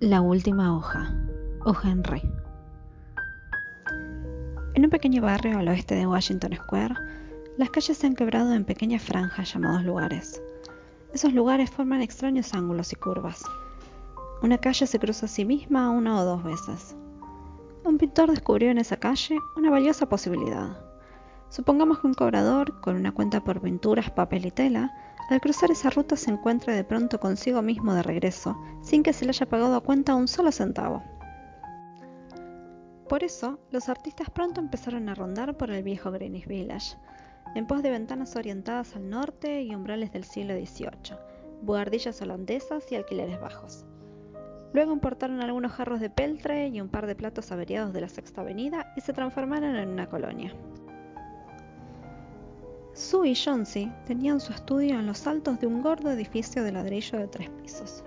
La última hoja. O Henry. En un pequeño barrio al oeste de Washington Square, las calles se han quebrado en pequeñas franjas llamados lugares. Esos lugares forman extraños ángulos y curvas. Una calle se cruza a sí misma una o dos veces. Un pintor descubrió en esa calle una valiosa posibilidad. Supongamos que un cobrador, con una cuenta por pinturas, papel y tela, al cruzar esa ruta se encuentra de pronto consigo mismo de regreso, sin que se le haya pagado a cuenta un solo centavo. Por eso, los artistas pronto empezaron a rondar por el viejo Greenwich Village, en pos de ventanas orientadas al norte y umbrales del siglo XVIII, buhardillas holandesas y alquileres bajos. Luego importaron algunos jarros de peltre y un par de platos averiados de la Sexta Avenida y se transformaron en una colonia. Sue y Johnsy tenían su estudio en los altos de un gordo edificio de ladrillo de tres pisos.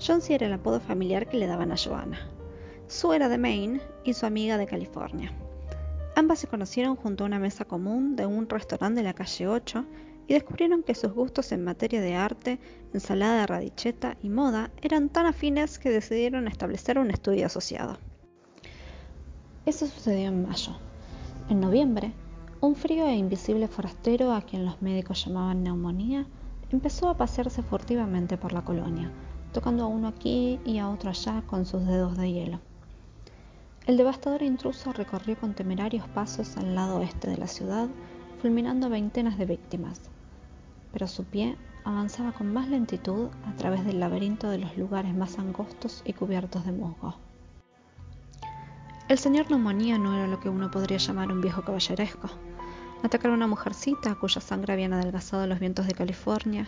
Johnsy era el apodo familiar que le daban a Joanna. Sue era de Maine y su amiga de California. Ambas se conocieron junto a una mesa común de un restaurante de la calle 8 y descubrieron que sus gustos en materia de arte, ensalada de radicheta y moda eran tan afines que decidieron establecer un estudio asociado. Eso sucedió en mayo. En noviembre, un frío e invisible forastero, a quien los médicos llamaban neumonía, empezó a pasearse furtivamente por la colonia, tocando a uno aquí y a otro allá con sus dedos de hielo. El devastador intruso recorrió con temerarios pasos al lado oeste de la ciudad, fulminando veintenas de víctimas, pero su pie avanzaba con más lentitud a través del laberinto de los lugares más angostos y cubiertos de musgo. El señor Neumonía no era lo que uno podría llamar un viejo caballeresco. Atacar a una mujercita cuya sangre habían adelgazado los vientos de California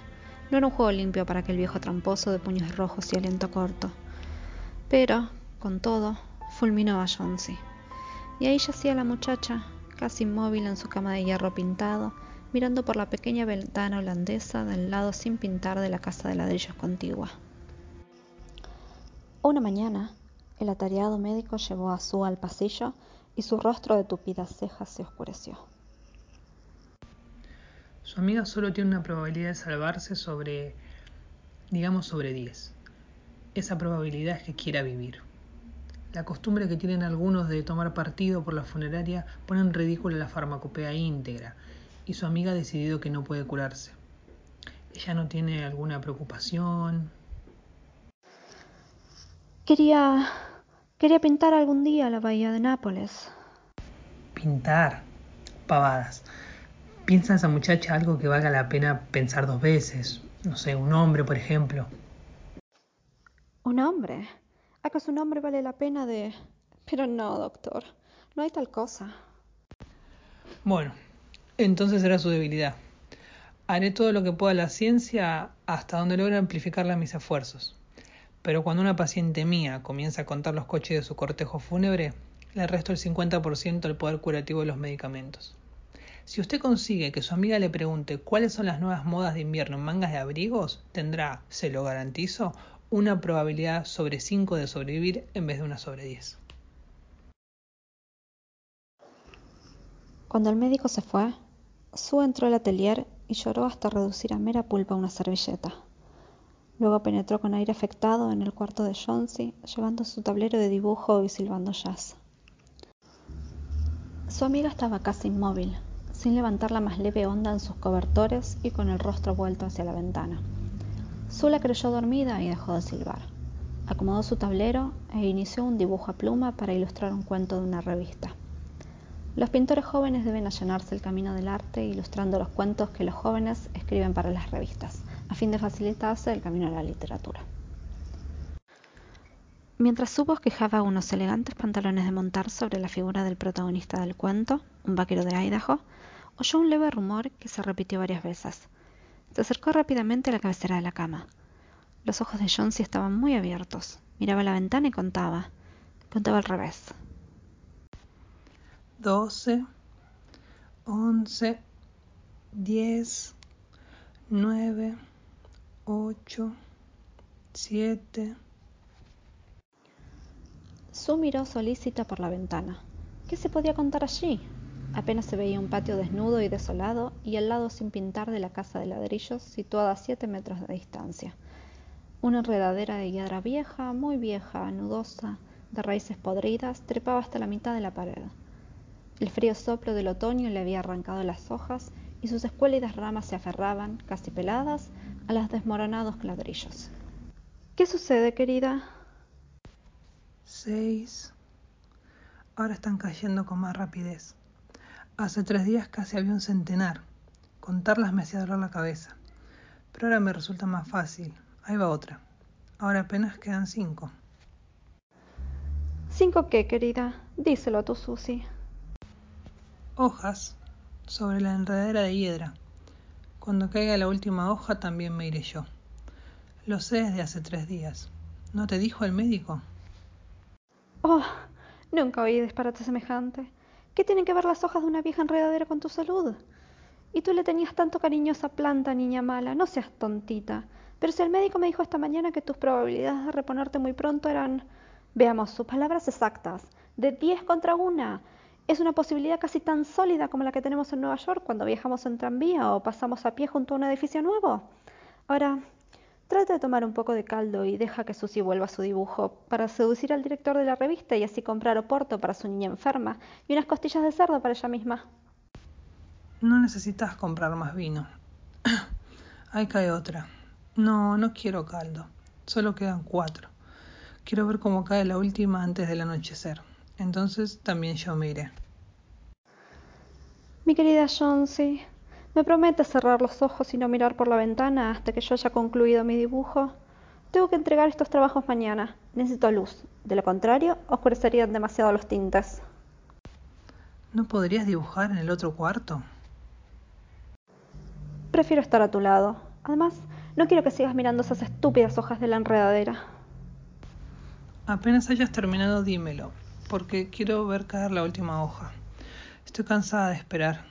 no era un juego limpio para aquel viejo tramposo de puños rojos y aliento corto. Pero, con todo, fulminó a Johnsy. Y ahí yacía la muchacha, casi inmóvil en su cama de hierro pintado, mirando por la pequeña ventana holandesa del lado sin pintar de la casa de ladrillos contigua. Una mañana, el atareado médico llevó a Sue al pasillo y su rostro de tupidas cejas se oscureció. Su amiga solo tiene una probabilidad de salvarse sobre, digamos, sobre 10. Esa probabilidad es que quiera vivir. La costumbre que tienen algunos de tomar partido por la funeraria pone en ridículo la farmacopea íntegra y su amiga ha decidido que no puede curarse. Ella no tiene alguna preocupación. Quería... quería pintar algún día la bahía de Nápoles. Pintar. Pavadas piensa esa muchacha algo que valga la pena pensar dos veces. No sé, un hombre, por ejemplo. ¿Un hombre? ¿Acaso un hombre vale la pena de...? Pero no, doctor. No hay tal cosa. Bueno, entonces será su debilidad. Haré todo lo que pueda la ciencia hasta donde logre amplificarla mis esfuerzos. Pero cuando una paciente mía comienza a contar los coches de su cortejo fúnebre, le resto el 50% del poder curativo de los medicamentos. Si usted consigue que su amiga le pregunte cuáles son las nuevas modas de invierno en mangas de abrigos, tendrá, se lo garantizo, una probabilidad sobre 5 de sobrevivir en vez de una sobre 10. Cuando el médico se fue, Sue entró al atelier y lloró hasta reducir a mera pulpa una servilleta. Luego penetró con aire afectado en el cuarto de Johnsy, llevando su tablero de dibujo y silbando jazz. Su amiga estaba casi inmóvil, sin levantar la más leve onda en sus cobertores y con el rostro vuelto hacia la ventana. Sula creyó dormida y dejó de silbar. Acomodó su tablero e inició un dibujo a pluma para ilustrar un cuento de una revista. Los pintores jóvenes deben allanarse el camino del arte ilustrando los cuentos que los jóvenes escriben para las revistas, a fin de facilitarse el camino a la literatura. Mientras su quejaba unos elegantes pantalones de montar sobre la figura del protagonista del cuento, un vaquero de Idaho, oyó un leve rumor que se repitió varias veces. Se acercó rápidamente a la cabecera de la cama. Los ojos de Jonesy estaban muy abiertos. Miraba la ventana y contaba. Contaba al revés. Doce, once, diez, nueve, ocho, siete. Sue miró solícita por la ventana. ¿Qué se podía contar allí? Apenas se veía un patio desnudo y desolado y el lado sin pintar de la casa de ladrillos situada a siete metros de distancia. Una enredadera de hiedra vieja, muy vieja, nudosa, de raíces podridas, trepaba hasta la mitad de la pared. El frío soplo del otoño le había arrancado las hojas y sus escuélidas ramas se aferraban, casi peladas, a los desmoronados ladrillos. ¿Qué sucede, querida? Seis. Ahora están cayendo con más rapidez. Hace tres días casi había un centenar. Contarlas me hacía doler la cabeza. Pero ahora me resulta más fácil. Ahí va otra. Ahora apenas quedan cinco. ¿Cinco qué, querida? Díselo a tu Susi. Hojas sobre la enredadera de hiedra. Cuando caiga la última hoja también me iré yo. Lo sé desde hace tres días. ¿No te dijo el médico? Oh, nunca oí disparate semejante. ¿Qué tienen que ver las hojas de una vieja enredadera con tu salud? Y tú le tenías tanto cariño a esa planta, niña mala. No seas tontita. Pero si el médico me dijo esta mañana que tus probabilidades de reponerte muy pronto eran, veamos, sus palabras exactas, de 10 contra una. Es una posibilidad casi tan sólida como la que tenemos en Nueva York cuando viajamos en tranvía o pasamos a pie junto a un edificio nuevo. Ahora, trata de tomar un poco de caldo y deja que Susie vuelva a su dibujo para seducir al director de la revista y así comprar oporto para su niña enferma y unas costillas de cerdo para ella misma. No necesitas comprar más vino. Ahí cae otra. No, no quiero caldo. Solo quedan cuatro. Quiero ver cómo cae la última antes del anochecer. Entonces también yo me iré. Mi querida Jonesy, ¿me prometes cerrar los ojos y no mirar por la ventana hasta que yo haya concluido mi dibujo? Tengo que entregar estos trabajos mañana. Necesito luz. De lo contrario, oscurecerían demasiado los tintes. ¿No podrías dibujar en el otro cuarto? Prefiero estar a tu lado. Además, no quiero que sigas mirando esas estúpidas hojas de la enredadera. Apenas hayas terminado, dímelo, porque quiero ver caer la última hoja. Estoy cansada de esperar.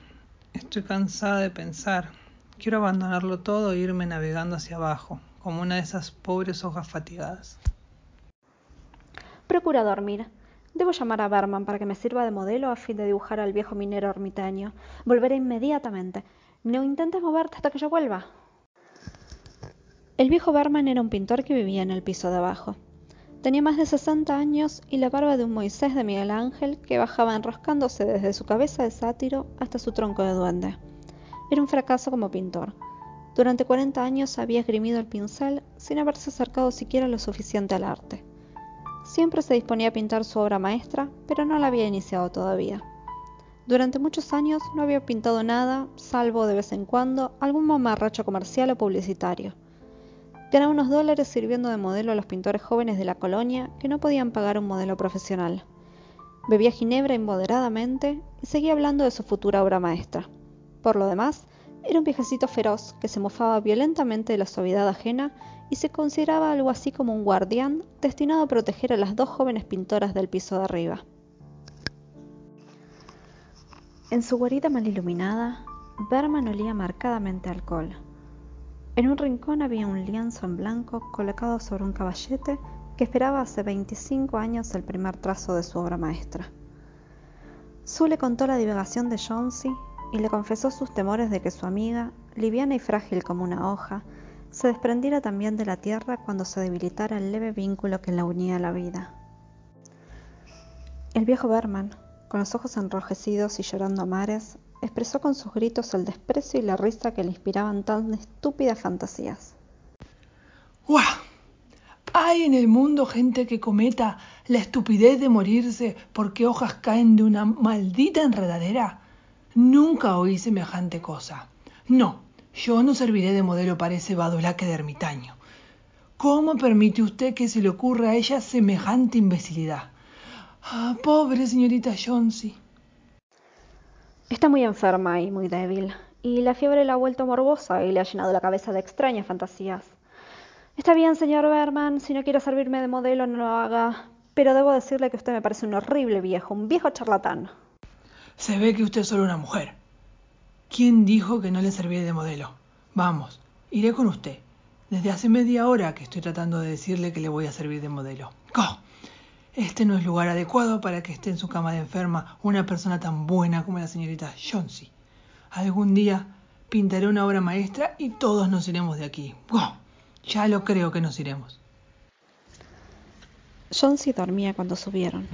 Estoy cansada de pensar. Quiero abandonarlo todo e irme navegando hacia abajo, como una de esas pobres hojas fatigadas. Procura dormir. Debo llamar a Berman para que me sirva de modelo a fin de dibujar al viejo minero ermitaño. Volveré inmediatamente. No intentes moverte hasta que yo vuelva. El viejo Berman era un pintor que vivía en el piso de abajo. Tenía más de 60 años y la barba de un Moisés de Miguel Ángel que bajaba enroscándose desde su cabeza de sátiro hasta su tronco de duende. Era un fracaso como pintor. Durante 40 años había esgrimido el pincel sin haberse acercado siquiera lo suficiente al arte. Siempre se disponía a pintar su obra maestra, pero no la había iniciado todavía. Durante muchos años no había pintado nada, salvo de vez en cuando algún mamarracho comercial o publicitario. Ganaba unos dólares sirviendo de modelo a los pintores jóvenes de la colonia que no podían pagar un modelo profesional. Bebía ginebra immoderadamente y seguía hablando de su futura obra maestra. Por lo demás, era un viejecito feroz que se mofaba violentamente de la suavidad ajena y se consideraba algo así como un guardián destinado a proteger a las dos jóvenes pintoras del piso de arriba. En su guarida mal iluminada, Berman olía marcadamente alcohol. En un rincón había un lienzo en blanco colocado sobre un caballete que esperaba hace 25 años el primer trazo de su obra maestra. Sue le contó la divagación de Jonesy y le confesó sus temores de que su amiga, liviana y frágil como una hoja, se desprendiera también de la tierra cuando se debilitara el leve vínculo que la unía a la vida. El viejo Berman, con los ojos enrojecidos y llorando a mares, expresó con sus gritos el desprecio y la risa que le inspiraban tan estúpidas fantasías. ¡Guau! ¿Hay en el mundo gente que cometa la estupidez de morirse porque hojas caen de una maldita enredadera? Nunca oí semejante cosa. No, yo no serviré de modelo para ese badulaque de ermitaño. ¿Cómo permite usted que se le ocurra a ella semejante imbecilidad? Ah, pobre señorita Jonesy. Está muy enferma y muy débil, y la fiebre la ha vuelto morbosa y le ha llenado la cabeza de extrañas fantasías. Está bien, señor Berman, si no quiere servirme de modelo, no lo haga, pero debo decirle que usted me parece un horrible viejo, un viejo charlatán. Se ve que usted es solo una mujer. ¿Quién dijo que no le serviré de modelo? Vamos, iré con usted. Desde hace media hora que estoy tratando de decirle que le voy a servir de modelo. ¡Go! Este no es lugar adecuado para que esté en su cama de enferma una persona tan buena como la señorita Jonesy. Algún día pintaré una obra maestra y todos nos iremos de aquí. ¡Go! Ya lo creo que nos iremos. Jonesy dormía cuando subieron.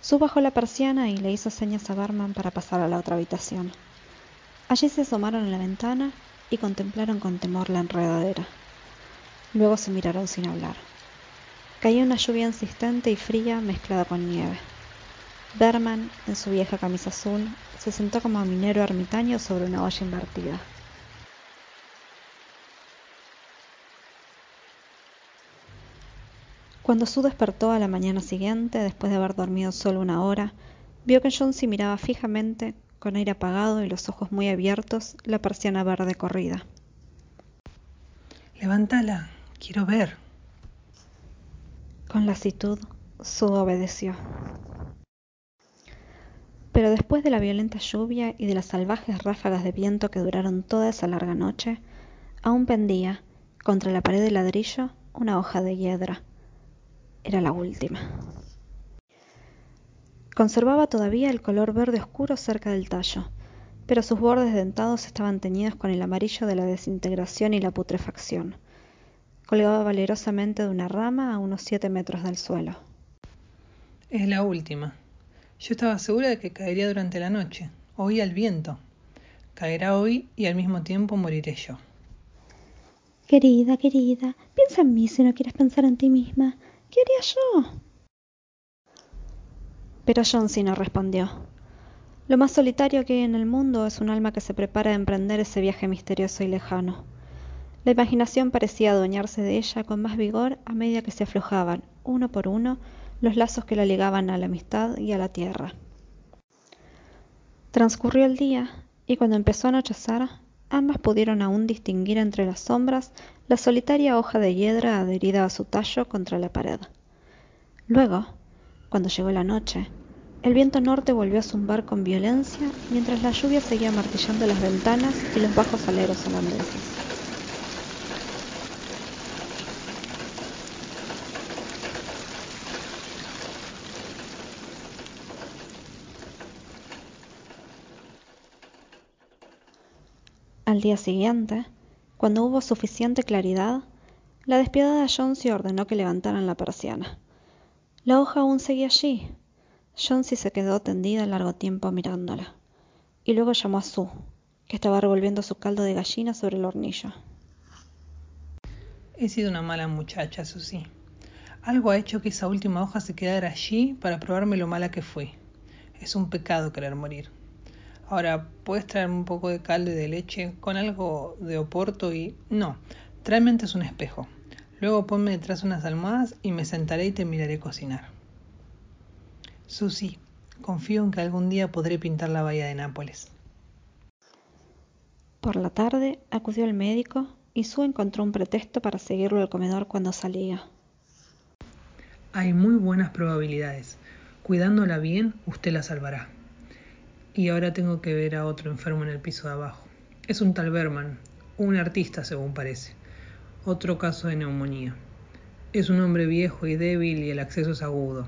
Sue bajó la persiana y le hizo señas a Barman para pasar a la otra habitación. Allí se asomaron a la ventana y contemplaron con temor la enredadera. Luego se miraron sin hablar. Caía una lluvia insistente y fría mezclada con nieve. Berman, en su vieja camisa azul, se sentó como minero ermitaño sobre una olla invertida. Cuando Sue despertó a la mañana siguiente, después de haber dormido solo una hora, vio que Jonesy miraba fijamente, con aire apagado y los ojos muy abiertos, la persiana verde corrida. Levántala, quiero ver. Con lasitud, Sue obedeció. Pero después de la violenta lluvia y de las salvajes ráfagas de viento que duraron toda esa larga noche, aún pendía, contra la pared de ladrillo, una hoja de hiedra. Era la última. Conservaba todavía el color verde oscuro cerca del tallo, pero sus bordes dentados estaban teñidos con el amarillo de la desintegración y la putrefacción. Colgaba valerosamente de una rama a unos siete metros del suelo. Es la última. Yo estaba segura de que caería durante la noche. Oía el viento. Caerá hoy y al mismo tiempo moriré yo. Querida, querida, piensa en mí si no quieres pensar en ti misma. ¿Qué haría yo? Pero Jonesy no respondió. Lo más solitario que hay en el mundo es un alma que se prepara a emprender ese viaje misterioso y lejano. La imaginación parecía adueñarse de ella con más vigor a medida que se aflojaban, uno por uno, los lazos que la ligaban a la amistad y a la tierra. Transcurrió el día, y cuando empezó a anochecer, ambas pudieron aún distinguir entre las sombras la solitaria hoja de hiedra adherida a su tallo contra la pared. Luego, cuando llegó la noche, el viento norte volvió a zumbar con violencia mientras la lluvia seguía martillando las ventanas y los bajos aleros holandeses. Al día siguiente, cuando hubo suficiente claridad, la despiadada Jonesy ordenó que levantaran la persiana. La hoja aún seguía allí. Jonesy se quedó tendida largo tiempo mirándola, y luego llamó a Sue, que estaba revolviendo su caldo de gallina sobre el hornillo. He sido una mala muchacha, Susie. Algo ha hecho que esa última hoja se quedara allí para probarme lo mala que fui. Es un pecado querer morir. Ahora, ¿puedes traerme un poco de caldo y de leche con algo de oporto y... No, tráeme antes un espejo. Luego ponme detrás unas almohadas y me sentaré y te miraré cocinar. Susi, confío en que algún día podré pintar la bahía de Nápoles. Por la tarde acudió al médico y Sue encontró un pretexto para seguirlo al comedor cuando salía. Hay muy buenas probabilidades. Cuidándola bien, usted la salvará y ahora tengo que ver a otro enfermo en el piso de abajo. Es un tal Berman, un artista según parece. Otro caso de neumonía. Es un hombre viejo y débil y el acceso es agudo.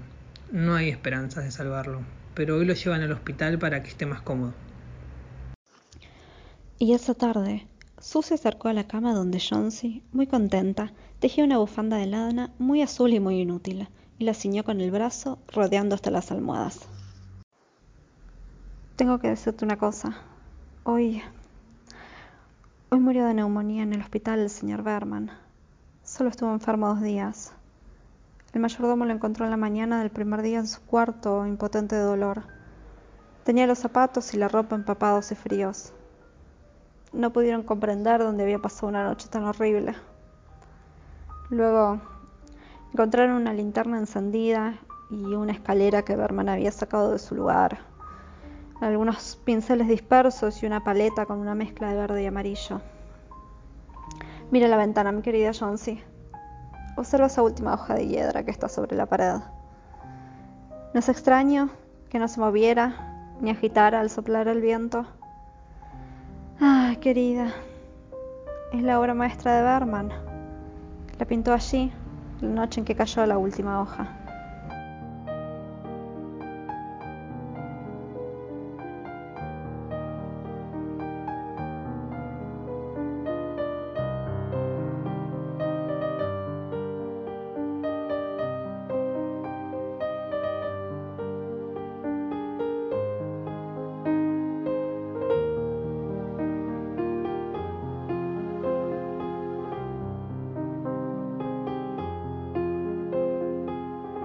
No hay esperanzas de salvarlo, pero hoy lo llevan al hospital para que esté más cómodo. Y esa tarde, Sue se acercó a la cama donde Jonesy, muy contenta, tejía una bufanda de lana muy azul y muy inútil, y la ciñó con el brazo, rodeando hasta las almohadas. Tengo que decirte una cosa. Hoy. Hoy murió de neumonía en el hospital el señor Berman. Solo estuvo enfermo dos días. El mayordomo lo encontró en la mañana del primer día en su cuarto, impotente de dolor. Tenía los zapatos y la ropa empapados y fríos. No pudieron comprender dónde había pasado una noche tan horrible. Luego encontraron una linterna encendida y una escalera que Berman había sacado de su lugar algunos pinceles dispersos y una paleta con una mezcla de verde y amarillo. Mira la ventana, mi querida Jonesy. Observa esa última hoja de hiedra que está sobre la pared. ¿No es extraño que no se moviera ni agitara al soplar el viento? Ay, querida, es la obra maestra de Berman. La pintó allí, la noche en que cayó la última hoja.